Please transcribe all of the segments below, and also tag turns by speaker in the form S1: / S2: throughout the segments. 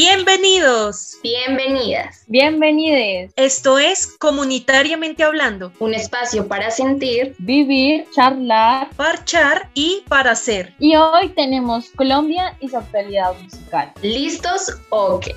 S1: Bienvenidos.
S2: Bienvenidas.
S3: Bienvenides.
S1: Esto es Comunitariamente Hablando.
S2: Un espacio para sentir,
S3: vivir, charlar,
S1: parchar y para hacer.
S3: Y hoy tenemos Colombia y su actualidad musical.
S2: ¿Listos o qué?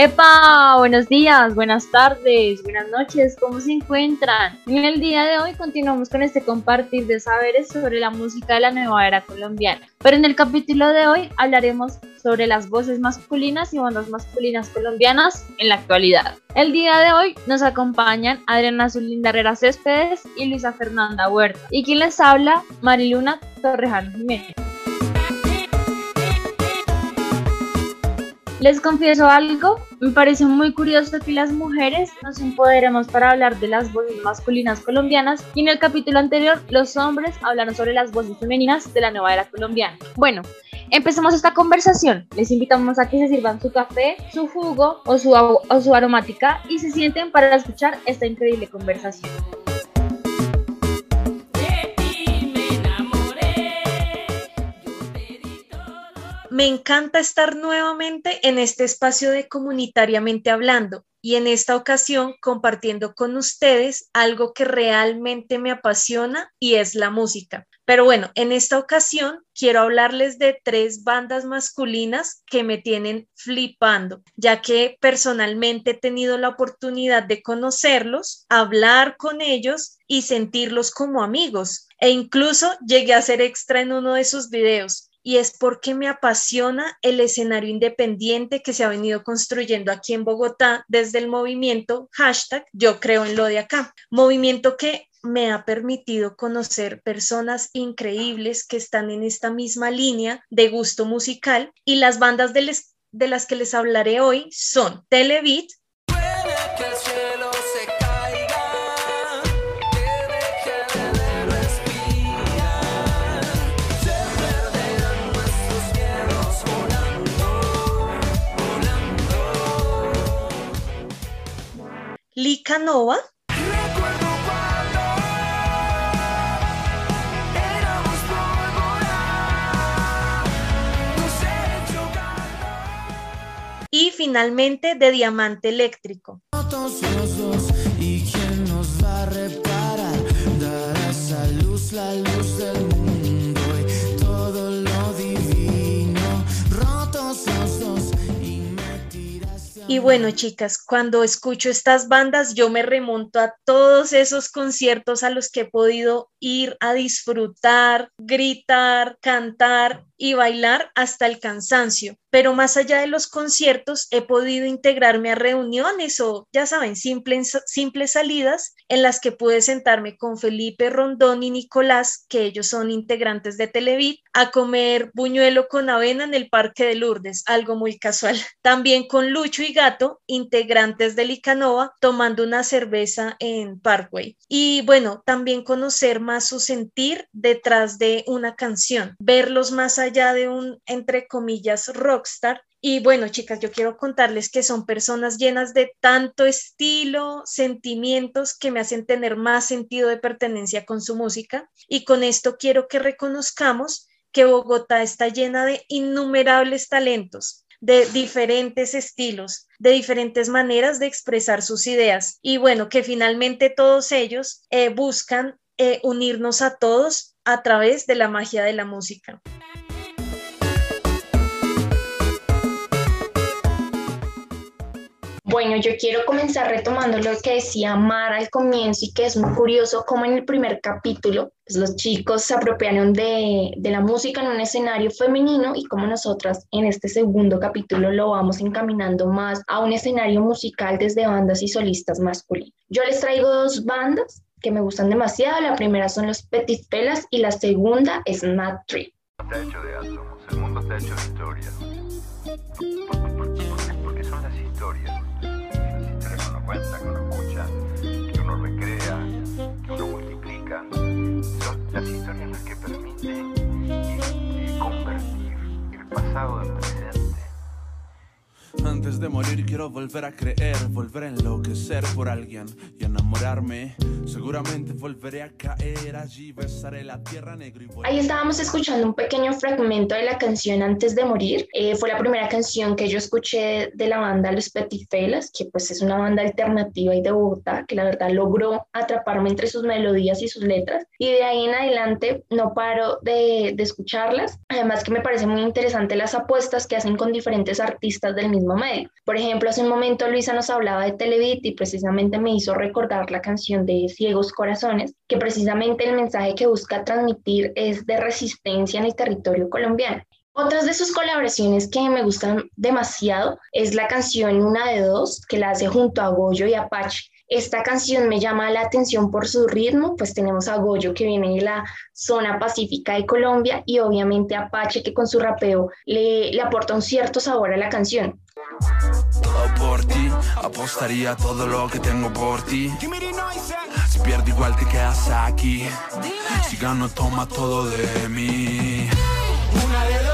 S3: Epa, buenos días, buenas tardes, buenas noches, ¿cómo se encuentran? En el día de hoy continuamos con este compartir de saberes sobre la música de la nueva era colombiana. Pero en el capítulo de hoy hablaremos sobre las voces masculinas y bandas masculinas colombianas en la actualidad. El día de hoy nos acompañan Adriana Zulinda Herrera Céspedes y Luisa Fernanda Huerta. Y quien les habla, Mariluna Torrejano Jiménez. Les confieso algo, me parece muy curioso que las mujeres nos empoderemos para hablar de las voces masculinas colombianas y en el capítulo anterior los hombres hablaron sobre las voces femeninas de la nueva era colombiana. Bueno, empecemos esta conversación. Les invitamos a que se sirvan su café, su jugo o su, o su aromática y se sienten para escuchar esta increíble conversación.
S1: Me encanta estar nuevamente en este espacio de comunitariamente hablando y en esta ocasión compartiendo con ustedes algo que realmente me apasiona y es la música. Pero bueno, en esta ocasión quiero hablarles de tres bandas masculinas que me tienen flipando, ya que personalmente he tenido la oportunidad de conocerlos, hablar con ellos y sentirlos como amigos. E incluso llegué a ser extra en uno de sus videos y es porque me apasiona el escenario independiente que se ha venido construyendo aquí en Bogotá desde el movimiento hashtag yo creo en lo de acá, movimiento que me ha permitido conocer personas increíbles que están en esta misma línea de gusto musical y las bandas de, las que les hablaré hoy son Televit, Licanova. Y finalmente de diamante eléctrico. ¿Y quién nos va a reparar? Dar esa luz, la luz del mundo y bueno, chicas, cuando escucho estas bandas, yo me remonto a todos esos conciertos a los que he podido ir a disfrutar, gritar, cantar y bailar hasta el cansancio. Pero más allá de los conciertos, he podido integrarme a reuniones o, ya saben, simples, simples salidas en las que pude sentarme con Felipe Rondón y Nicolás, que ellos son integrantes de Televit, a comer buñuelo con avena en el Parque de Lourdes, algo muy casual. También con Lucho y Gato, integrantes de Licanova, tomando una cerveza en Parkway. Y bueno, también conocer su sentir detrás de una canción, verlos más allá allá de un, entre comillas, rockstar. Y bueno, chicas, yo quiero contarles que son personas llenas de tanto estilo, sentimientos que me hacen tener más sentido de pertenencia con su música. Y con esto quiero que reconozcamos que Bogotá está llena de innumerables talentos, de diferentes estilos, de diferentes maneras de expresar sus ideas. Y bueno, que finalmente todos ellos eh, buscan eh, unirnos a todos a través de la magia de la música.
S2: Bueno, yo quiero comenzar retomando lo que decía Mar al comienzo y que es muy curioso como en el primer capítulo pues los chicos se apropiaron de, de, la música en un escenario femenino y como nosotras en este segundo capítulo lo vamos encaminando más a un escenario musical desde bandas y solistas masculinos. Yo les traigo dos bandas que me gustan demasiado. La primera son los Petit Pelas y la segunda es Mad Tree. Está hecho de átomos, el mundo está hecho de historia. Porque son las historias cuenta, que uno escucha, que uno recrea, que uno multiplica. Son las historias las que permiten convertir el pasado en presente.
S4: Antes de morir quiero volver a creer, volver a enloquecer por alguien y enamorarme. Seguramente volveré a caer allí, besaré la tierra y
S2: Ahí estábamos escuchando un pequeño fragmento de la canción Antes de morir. Eh, fue la primera canción que yo escuché de la banda Los Petifelas, que pues es una banda alternativa y de Bogotá, que la verdad logró atraparme entre sus melodías y sus letras. Y de ahí en adelante no paro de, de escucharlas. Además que me parece muy interesante las apuestas que hacen con diferentes artistas del mismo medio. Por ejemplo, hace un momento Luisa nos hablaba de Televit y precisamente me hizo recordar la canción de Ciegos Corazones, que precisamente el mensaje que busca transmitir es de resistencia en el territorio colombiano. Otras de sus colaboraciones que me gustan demasiado es la canción Una de Dos, que la hace junto a Goyo y Apache. Esta canción me llama la atención por su ritmo, pues tenemos a Goyo que viene de la zona pacífica de Colombia y obviamente Apache que con su rapeo le, le aporta un cierto sabor a la canción.
S4: Por ti, apostaría todo lo que tengo por ti. Si pierdo igual te quedas aquí. Si gano toma todo de mí. Una de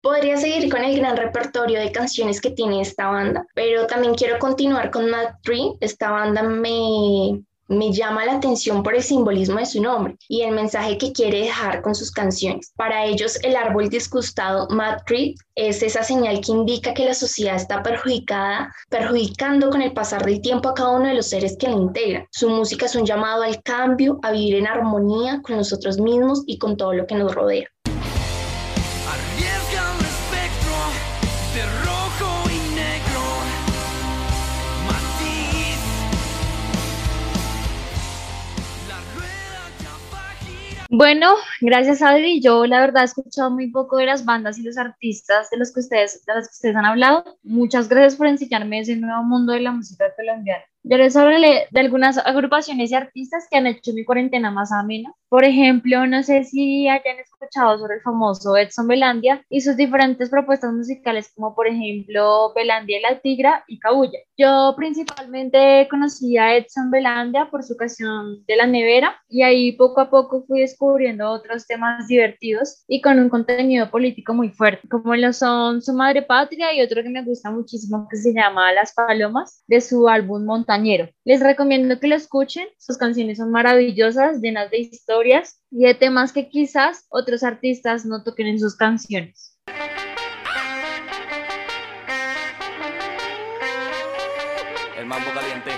S2: Podría seguir con el gran repertorio de canciones que tiene esta banda, pero también quiero continuar con Mad Tree. Esta banda me, me llama la atención por el simbolismo de su nombre y el mensaje que quiere dejar con sus canciones. Para ellos, el árbol disgustado Mad es esa señal que indica que la sociedad está perjudicada, perjudicando con el pasar del tiempo a cada uno de los seres que la integran. Su música es un llamado al cambio, a vivir en armonía con nosotros mismos y con todo lo que nos rodea.
S3: Bueno, gracias Adri. Yo la verdad he escuchado muy poco de las bandas y los artistas de los que ustedes, de los que ustedes han hablado. Muchas gracias por enseñarme ese nuevo mundo de la música colombiana. Yo les hablaré de algunas agrupaciones y artistas que han hecho mi cuarentena más amena. Por ejemplo, no sé si hayan escuchado sobre el famoso Edson Belandia y sus diferentes propuestas musicales, como por ejemplo Belandia y la Tigra y Cabulla. Yo principalmente conocí a Edson Belandia por su canción de la nevera y ahí poco a poco fui descubriendo otros temas divertidos y con un contenido político muy fuerte, como lo son Su Madre Patria y otro que me gusta muchísimo que se llama Las Palomas de su álbum Montaña les recomiendo que lo escuchen, sus canciones son maravillosas, llenas de historias y de temas que quizás otros artistas no toquen en sus canciones.
S4: El mambo caliente.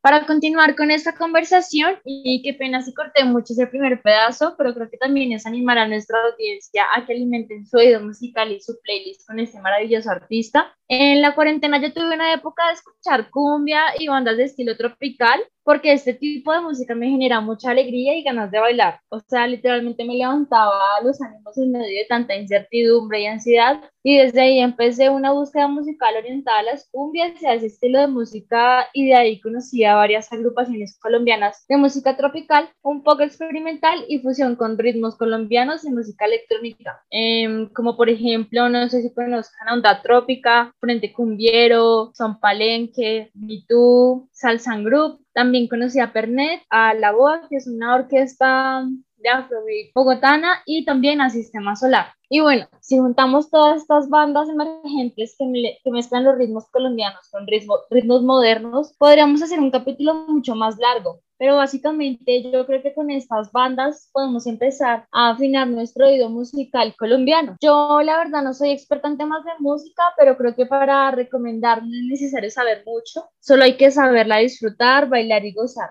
S3: Para continuar con esta conversación, y qué pena si corté mucho ese primer pedazo, pero creo que también es animar a nuestra audiencia a que alimenten su oído musical y su playlist con este maravilloso artista. En la cuarentena yo tuve una época de escuchar cumbia y bandas de estilo tropical, porque este tipo de música me genera mucha alegría y ganas de bailar. O sea, literalmente me levantaba los ánimos en medio de tanta incertidumbre y ansiedad. Y desde ahí empecé una búsqueda musical orientada a las cumbias y a ese estilo de música. Y de ahí conocí a varias agrupaciones colombianas de música tropical, un poco experimental y fusión con ritmos colombianos y música electrónica. Em, como por ejemplo, no sé si conozcan Onda Trópica, Frente Cumbiero, Son Palenque, Mitú, Salsan Group. También conocí a Pernet, a La Boa, que es una orquesta de Afrobeat bogotana y también a Sistema Solar. Y bueno, si juntamos todas estas bandas emergentes que, que mezclan los ritmos colombianos con ritmos modernos, podríamos hacer un capítulo mucho más largo. Pero básicamente yo creo que con estas bandas podemos empezar a afinar nuestro oído musical colombiano. Yo la verdad no soy experta en temas de música, pero creo que para recomendar no es necesario saber mucho, solo hay que saberla disfrutar, bailar y gozar.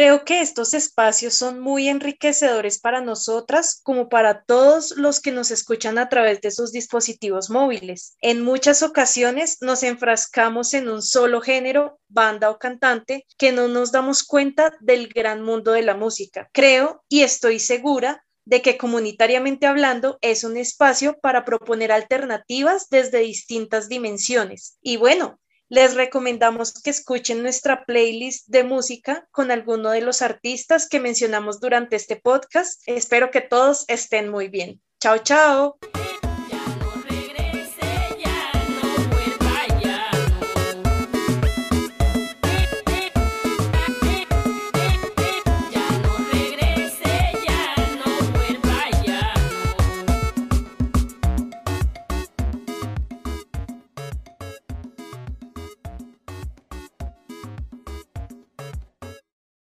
S1: Creo que estos espacios son muy enriquecedores para nosotras como para todos los que nos escuchan a través de sus dispositivos móviles. En muchas ocasiones nos enfrascamos en un solo género, banda o cantante, que no nos damos cuenta del gran mundo de la música. Creo y estoy segura de que comunitariamente hablando es un espacio para proponer alternativas desde distintas dimensiones. Y bueno, les recomendamos que escuchen nuestra playlist de música con alguno de los artistas que mencionamos durante este podcast. Espero que todos estén muy bien. Chao, chao.